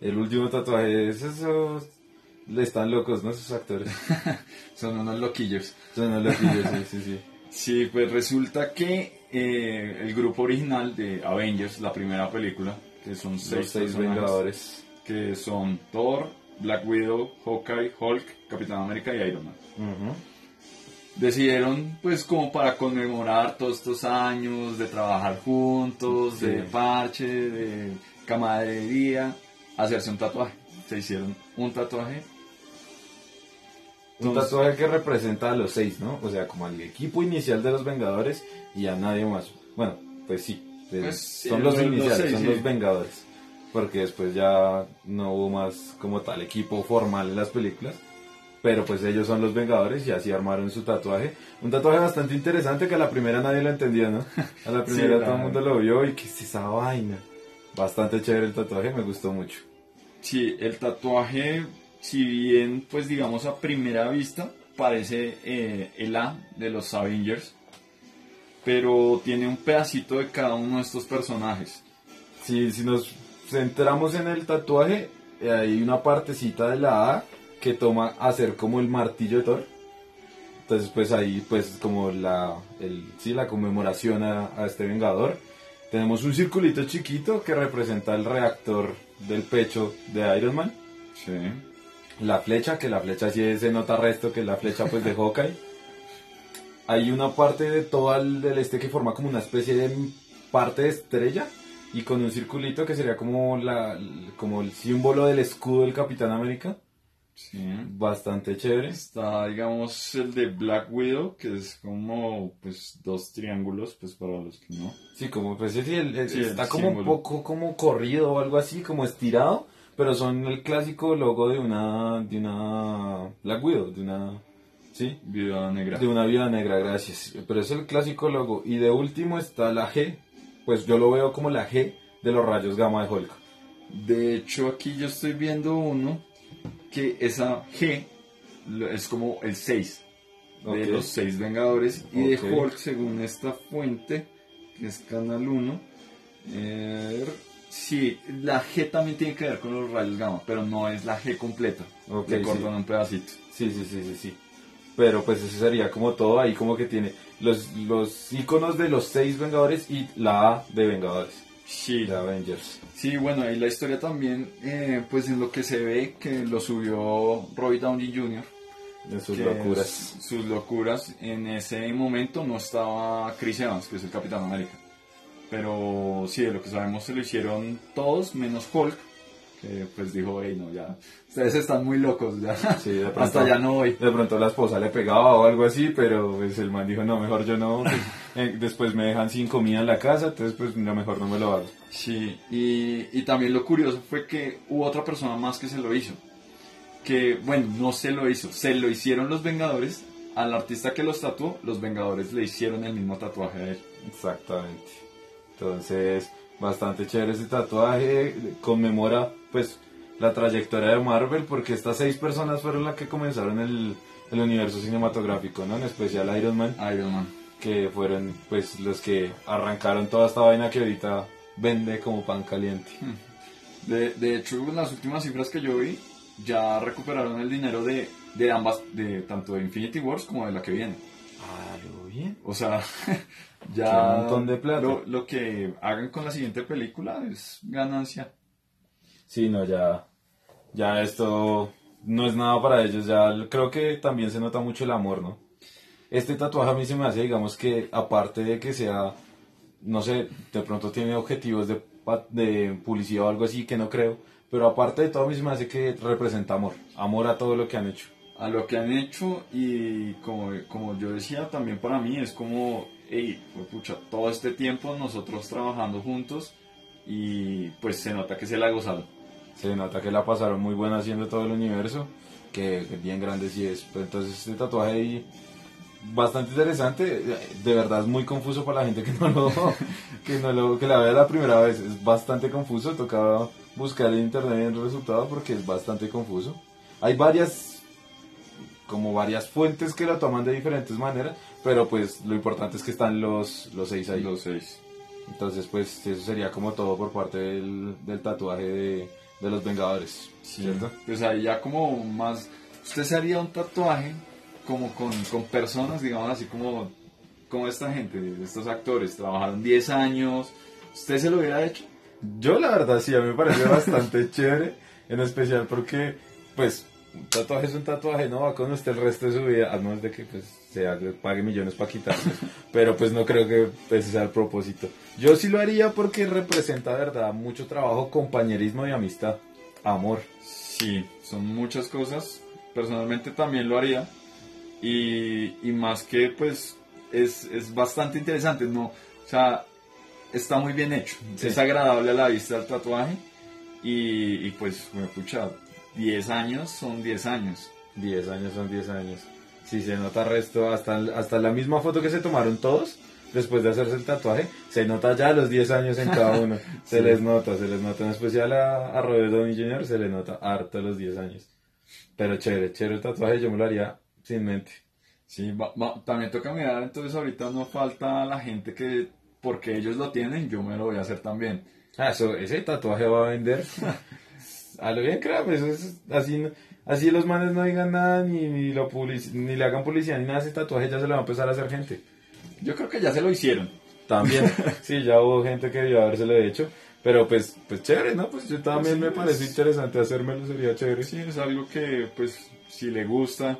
El último tatuaje. Esos, esos- están locos, ¿no? Esos actores. Son unos loquillos. Son los loquillos, sí, sí, sí. Sí, pues resulta que eh, el grupo original de Avengers, la primera película, que son seis, vengadores. que son Thor, Black Widow, Hawkeye, Hulk, Capitán América y Iron Man. Decidieron, pues como para conmemorar todos estos años de trabajar juntos, Sí. de parche, de camaradería, hacerse un tatuaje. Se hicieron un tatuaje. Un tatuaje que representa a los seis, ¿no? O sea, como al equipo inicial de los Vengadores y a nadie más. Bueno, pues sí. pues, Pues sí, son los, iniciales, seis, son sí. los Vengadores. Porque después ya no hubo más como tal equipo formal en las películas. Pero pues ellos son los Vengadores y así armaron su tatuaje. Un tatuaje bastante interesante que a la primera nadie lo entendía, ¿no? A la Sí, primera la- todo el mundo lo vio y que es esa vaina. Bastante chévere el tatuaje, me gustó mucho. Sí, el tatuaje, si bien, pues digamos a primera vista, parece eh, el A de los Avengers, pero tiene un pedacito de cada uno de estos personajes. Si, si nos centramos en el tatuaje, eh, hay una partecita de la A que toma a ser como el martillo de Thor. Entonces, pues ahí, pues como la, el, sí, la conmemoración a, a este Vengador. Tenemos un circulito chiquito que representa el reactor del pecho de Iron Man. Sí. La flecha, que la flecha sí se nota resto, que es la flecha pues de Hawkeye. Hay una parte de todo el del este que forma como una especie de parte de estrella, y con un circulito que sería como la como el símbolo del escudo del Capitán América. Sí. Bastante chévere. Está, digamos, el de Black Widow, que es como, pues, dos triángulos, pues, para los que no. Sí, como pues sí, el- el- Sí, está como un símbolo. poco como corrido o algo así, como estirado, pero son el clásico logo de una de una Black Widow, de una sí, Viuda negra. de una vida negra, gracias. Pero es el clásico logo y de último está la G, pues yo lo veo como la G de los rayos gamma de Hulk. De hecho, aquí yo estoy viendo uno que esa G es como el 6 de los 6 Vengadores y de. Hulk, según esta fuente, que es Canal 1. eh, sí, la G también tiene que ver con los rayos gamma, pero no es la G completa. Ok, Le sí. cortan un pedacito. Sí, sí, sí, sí, sí. Pero pues eso sería como todo ahí como que tiene los los iconos de los seis Vengadores y la A de Vengadores, Sí, de Avengers. Sí, bueno, ahí la historia también, eh, pues en lo que se ve que lo subió Roy Downey Jr. En sus locuras. es- sus locuras. En ese momento no estaba Chris Evans, que es el Capitán América. Pero sí, de lo que sabemos se lo hicieron todos, menos Hulk, que pues dijo, hey, no, ya, ustedes están muy locos, ya, Sí, de pronto- hasta ya no voy. De pronto la esposa le pegaba o algo así, pero pues el man dijo, no, mejor yo no. pues, eh, después me dejan sin comida en la casa, entonces pues no, mejor no me lo hago. Sí, y, y también lo curioso fue que hubo otra persona más que se lo hizo. Que, bueno, no se lo hizo, se lo hicieron los Vengadores. Al artista que los tatuó, los Vengadores le hicieron el mismo tatuaje a él. Exactamente. Entonces, bastante chévere ese tatuaje. Conmemora pues la trayectoria de Marvel porque estas seis personas fueron las que comenzaron el, el universo cinematográfico, ¿no? En especial Iron Man, Iron Man. que fueron pues los que arrancaron toda esta vaina que ahorita vende como pan caliente. De, de hecho, en las últimas cifras que yo vi, ya recuperaron el dinero de, de ambas, de tanto de Infinity Wars como de la que viene. Ah, bien. O sea, ya Qué montón de plata. Lo, lo que hagan con la siguiente película es ganancia. Sí, no, ya, ya esto no es nada para ellos, ya creo que también se nota mucho el amor, ¿no? Este tatuaje a mí se me hace, digamos que aparte de que sea, no sé, de pronto tiene objetivos de, de publicidad o algo así, que no creo, pero aparte de todo a mí se me hace que representa amor, amor a todo lo que han hecho. A lo que han hecho y como, como yo decía también para mí es como, hey, pucha, todo este tiempo nosotros trabajando juntos y pues se nota que se la gozaron. Se nota que la pasaron muy buena haciendo todo el universo, que que bien grande sí es. Pero entonces este tatuaje ahí, bastante interesante, de verdad es muy confuso para la gente que no lo, que no lo, que la vea la primera vez, es bastante confuso, tocaba buscar en internet el resultado porque es bastante confuso. Hay varias, como varias fuentes que lo toman de diferentes maneras, pero pues lo importante es que están los, los seis ahí. Los seis. Entonces pues eso sería como todo por parte del, del tatuaje de, de los Vengadores, ¿cierto? Pues ahí ya como más, usted se haría un tatuaje como con, con personas, digamos así como, como esta gente, estos actores, trabajaron 10 años, ¿usted se lo hubiera hecho? Yo la verdad sí, a mí me parece bastante chévere, en especial porque, pues, un tatuaje es un tatuaje, no va con usted el resto de su vida, a menos de que pues que pague millones para quitarse, pero pues no creo que ese sea el propósito. Yo sí lo haría porque representa, verdad, mucho trabajo, compañerismo y amistad, amor. Sí, son muchas cosas. Personalmente también lo haría. Y, y más que pues es, es bastante interesante, ¿no? O sea, está muy bien hecho. Sí. Es agradable a la vista el tatuaje. Y, y pues, me pucha, 10 años son 10 años. 10 años son 10 años. Si se nota resto, hasta, hasta la misma foto que se tomaron todos, después de hacerse el tatuaje, se nota ya los 10 años en cada uno. Se Sí. les nota, se les nota en especial a, a Robert Downey Jr., se le nota harto los 10 años. Pero chévere, chévere el tatuaje, yo me lo haría sin mente. Sí, va- va- también toca mirar, entonces ahorita no falta la gente que, porque ellos lo tienen, yo me lo voy a hacer también. Ah, eso, ese tatuaje va a vender. a lo bien, creo, pues, eso es así, así los manes no digan nada, ni, ni, lo publici- ni le hagan publicidad, ni nada, ese tatuaje ya se le va a empezar a hacer gente. Yo creo que ya se lo hicieron. También, sí, ya hubo gente que debió habérselo hecho, pero pues, pues chévere, ¿no? Pues yo también Sí, me es- parece interesante hacérmelo, sería chévere. Sí, es algo que, pues, si le gusta,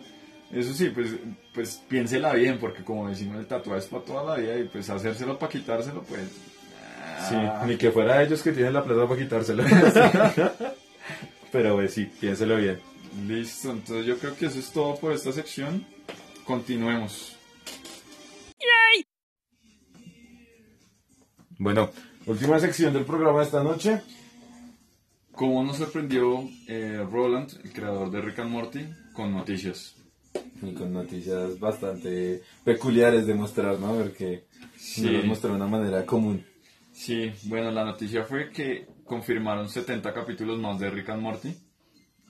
eso sí, pues, pues piénsela bien, porque como decimos, el tatuaje es para toda la vida y pues hacérselo para quitárselo, pues, Sí, ni que fuera ellos que tienen la plata para quitárselo. Pero pues, sí, piénselo bien. Listo, entonces yo creo que eso es todo por esta sección. Continuemos. Bueno, última sección del programa de esta noche. ¿Cómo nos sorprendió eh, Roland, el creador de Rick and Morty, con noticias? Y con noticias bastante peculiares de mostrar, ¿no? Porque Sí. no los mostró de una manera común. Sí, bueno, la noticia fue que confirmaron 70 capítulos más de Rick and Morty,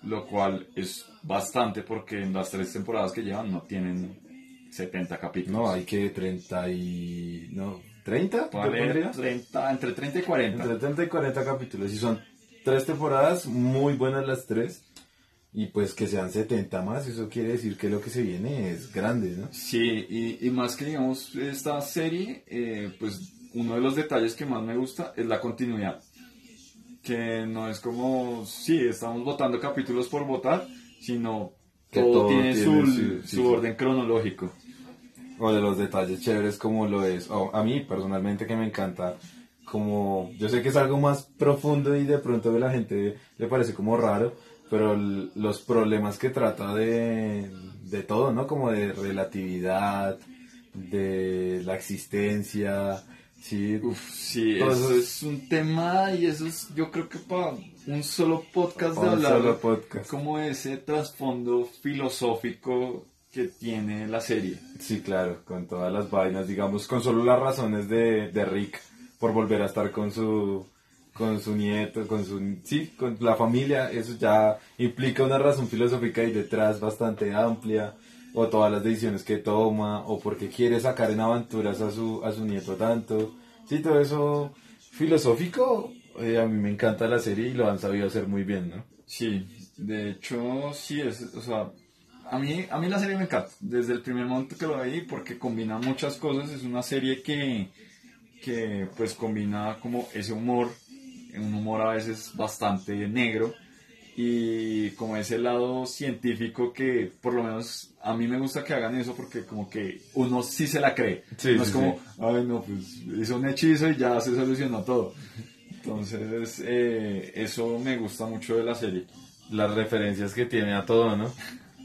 lo cual es bastante porque en las tres temporadas que llevan no tienen 70 capítulos. No, hay que 30 y... No, ¿30? ¿Te Vale, pondrías? 30, entre 30 y 40. Entre 30 y 40 capítulos. Y son tres temporadas, muy buenas las tres. Y pues que sean 70 más, eso quiere decir que lo que se viene es grande, ¿no? Sí, y, y más que digamos esta serie, eh, pues uno de los detalles que más me gusta es la continuidad. Que no es como, sí, estamos votando capítulos por votar, sino Que todo, todo tiene, tiene su, su- su sí, sí. orden cronológico. O de los detalles chéveres como lo es. o a mí personalmente que me encanta. Como, yo sé que es algo más profundo y de pronto a la gente le parece como raro, pero los problemas que trata de, de todo, ¿no? Como de relatividad, de la existencia, sí, Uf, sí, eso es un tema y eso es, yo creo que para un solo podcast de hablar solo podcast. como ese trasfondo filosófico que tiene la serie. Sí, claro, con todas las vainas, digamos, con solo las razones de, de Rick por volver a estar con su con su nieto, con su sí, con la familia, eso ya implica una razón filosófica y detrás bastante amplia, o todas las decisiones que toma, o porque quiere sacar en aventuras a su a su nieto tanto. Sí, todo eso filosófico, eh, a mí me encanta la serie y lo han sabido hacer muy bien, ¿no? Sí, de hecho, sí, es, o sea, a mí, a mí la serie me encanta, desde el primer momento que lo vi, porque combina muchas cosas, es una serie que, que pues combina como ese humor, un humor a veces bastante negro, y como ese lado científico que por lo menos a mí me gusta que hagan eso porque como que uno sí se la cree. Sí, no sí, es como, ay no, pues hizo un hechizo y ya se solucionó todo. Entonces, eh, eso me gusta mucho de la serie. las referencias que tiene a todo, ¿no?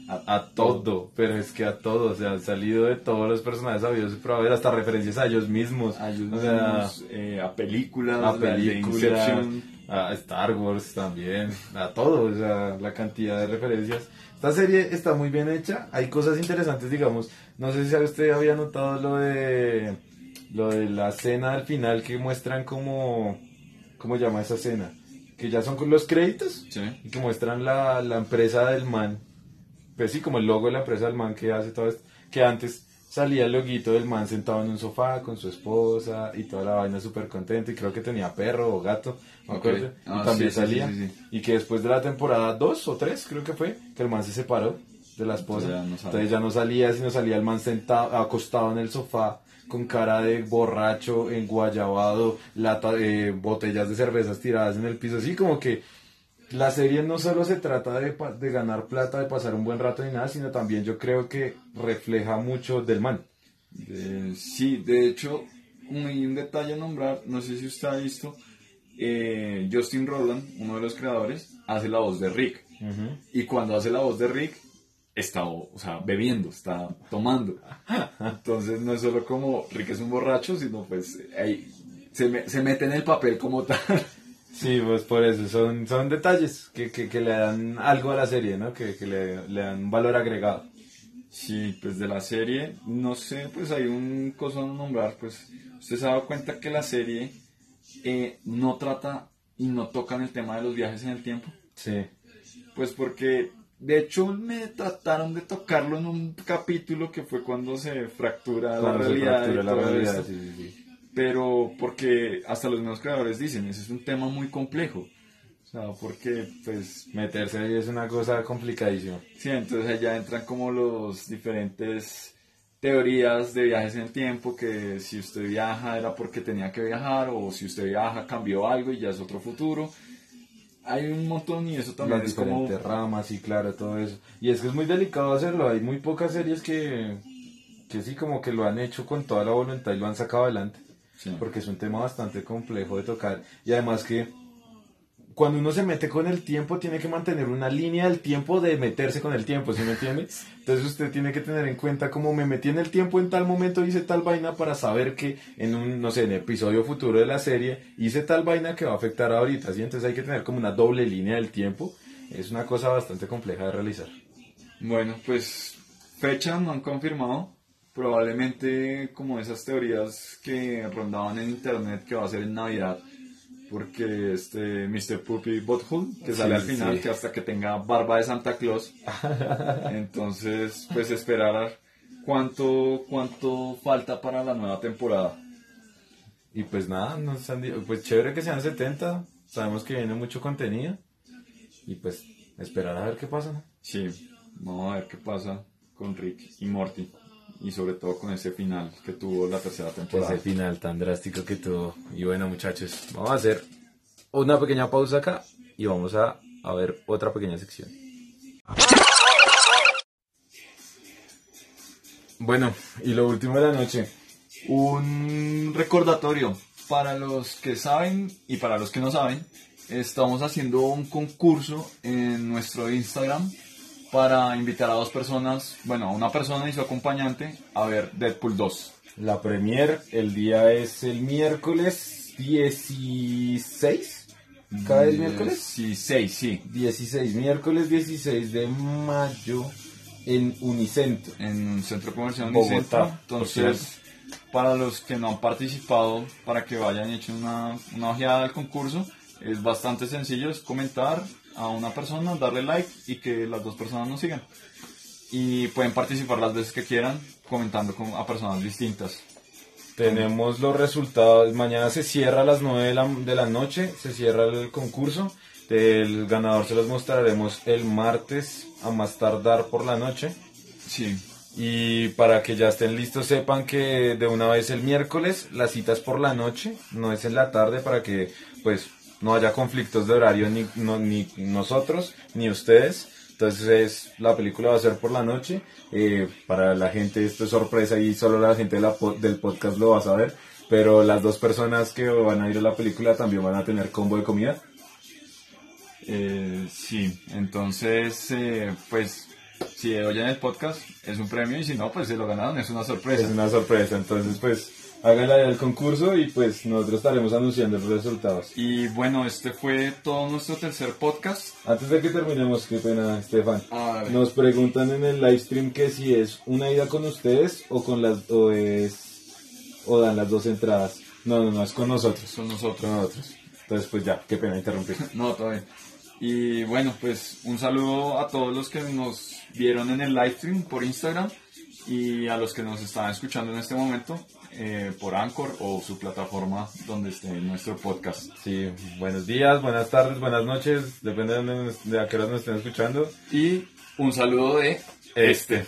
A, a todo, pero es que a todo, o sea, han salido de todos los personajes sabidos y por haber hasta referencias a ellos mismos, A, ellos o sea, mismos, eh, a películas, a películas. A Star Wars también, a todo, o sea, la cantidad de referencias. Esta serie está muy bien hecha, hay cosas interesantes, digamos, no sé si usted había notado lo de lo de la escena al final que muestran como, ¿cómo llama esa escena? Que ya son con los créditos Sí. y que muestran la, la empresa del man. Pues sí, como el logo de la empresa del man que hace todo esto. Que antes salía el loguito del man sentado en un sofá con su esposa y toda la vaina súper contento. Y creo que tenía perro o gato, me acuerdo. Ah, y también sí, sí, salía. sí, sí, sí. Y que después de la temporada 2 o 3, creo que fue, que el man se separó de la esposa. Ya no. Entonces ya no salía, sino salía el man sentado, acostado en el sofá con cara de borracho, enguayabado, lata de botellas de cervezas tiradas en el piso, así como que la serie no solo se trata de, de ganar plata, de pasar un buen rato ni nada, sino también yo creo que refleja mucho del man. Eh, sí, de hecho, un, detalle a nombrar, no sé si usted ha visto, eh, Justin Roland, uno de los creadores, hace la voz de Rick. Y cuando hace la voz de Rick, está, o sea, bebiendo, está tomando. Entonces no es solo como Rick es un borracho, sino pues ahí se, me- se mete en el papel como tal. Sí, pues por eso, son, son detalles que, que, que le dan algo a la serie, ¿no? Que, que le, le dan un valor agregado. Sí, pues de la serie, no sé, pues hay un cosa a nombrar, pues usted se ha dado cuenta que la serie eh, no trata y no tocan el tema de los viajes en el tiempo. Sí. Pues porque de hecho me trataron de tocarlo en un capítulo que fue cuando se fractura Cuando la se realidad. fractura y la todo realidad, esto. sí, sí, sí. Pero porque hasta los mismos creadores dicen, ese es un tema muy complejo. O sea, porque pues Meterse ahí es una cosa complicadísima. Sí, entonces allá entran como los diferentes teorías de viajes en el tiempo, que si usted viaja era porque tenía que viajar, o si usted viaja cambió algo y ya es otro futuro. Hay un montón y eso también Las es como... diferentes ramas, sí, claro, todo eso. Y es que es muy delicado hacerlo. Hay muy pocas series que, que sí, como que lo han hecho con toda la voluntad y lo han sacado adelante. Sí. porque es un tema bastante complejo de tocar y además que cuando uno se mete con el tiempo tiene que mantener una línea del tiempo de meterse con el tiempo, ¿sí me entiende? Entonces usted tiene que tener en cuenta como me metí en el tiempo en tal momento hice tal vaina para saber que en un, no sé, en episodio futuro de la serie hice tal vaina que va a afectar ahorita, ¿sí? Entonces hay que tener como una doble línea del tiempo. Es una cosa bastante compleja de realizar. Bueno, pues fecha no han confirmado. Probablemente como esas teorías que rondaban en internet que va a ser en Navidad. Porque este Mr. Puppy Butthole, que Sí, sale al final, sí. que hasta que tenga barba de Santa Claus. Entonces, pues esperar cuánto, cuánto falta para la nueva temporada. Y pues nada, nos han di- pues chévere que sean 70, sabemos que viene mucho contenido y pues esperar a ver qué pasa. Sí, vamos a ver qué pasa con Rick y Morty. Y sobre todo con ese final que tuvo la tercera temporada. Ese final tan drástico que tuvo. Y bueno muchachos, vamos a hacer una pequeña pausa acá y vamos a, a ver otra pequeña sección. Bueno, y lo último de la noche. Un recordatorio para los que saben y para los que no saben, estamos haciendo un concurso en nuestro Instagram para invitar a dos personas, bueno, a una persona y su acompañante a ver Deadpool 2. La premier, el día es el miércoles 16. ¿Cada vez miércoles? Sí, 6, sí. 16, miércoles 16 de mayo en Unicentro. en un centro comercial Bogotá, Unicentro. Entonces, para los que no han participado, para que vayan y echen una, una ojeada al concurso, es bastante sencillo, es comentar a una persona, darle like y que las dos personas nos sigan. Y pueden participar las veces que quieran, comentando con, a personas distintas. Tenemos los resultados. Mañana se cierra a las 9 de la, de la noche. Se cierra el concurso. El ganador se los mostraremos el martes a más tardar por la noche. Sí, Y para que ya estén listos, sepan que de una vez el miércoles la cita es por la noche, no es en la tarde para que pues no haya conflictos de horario ni, no- ni nosotros ni ustedes. Entonces la película va a ser por la noche. Eh, para la gente esto es sorpresa y solo la gente de la del podcast lo va a saber. Pero las dos personas que van a ir a la película también van a tener combo de comida. eh, sí. Entonces, eh, pues, si oyen el podcast, es un premio y si no, pues se lo ganaron, es una sorpresa. Es una sorpresa. Entonces pues háganla el concurso y pues nosotros estaremos anunciando los resultados. Y bueno, este fue todo nuestro tercer podcast. Antes de que terminemos, qué pena, Estefan. Nos preguntan en el live stream que si es una ida con ustedes o con las o es o dan las dos entradas. No, no, no, es con nosotros. Con nosotros. Con nosotros. Entonces, pues ya, qué pena interrumpir. No, bien. Y bueno, pues un saludo a todos los que nos vieron en el live stream por Instagram y a los que nos están escuchando en este momento eh, por Anchor o su plataforma donde esté nuestro podcast. Sí, buenos días, buenas tardes, buenas noches, depende de, a qué hora nos estén escuchando. Y un saludo de este.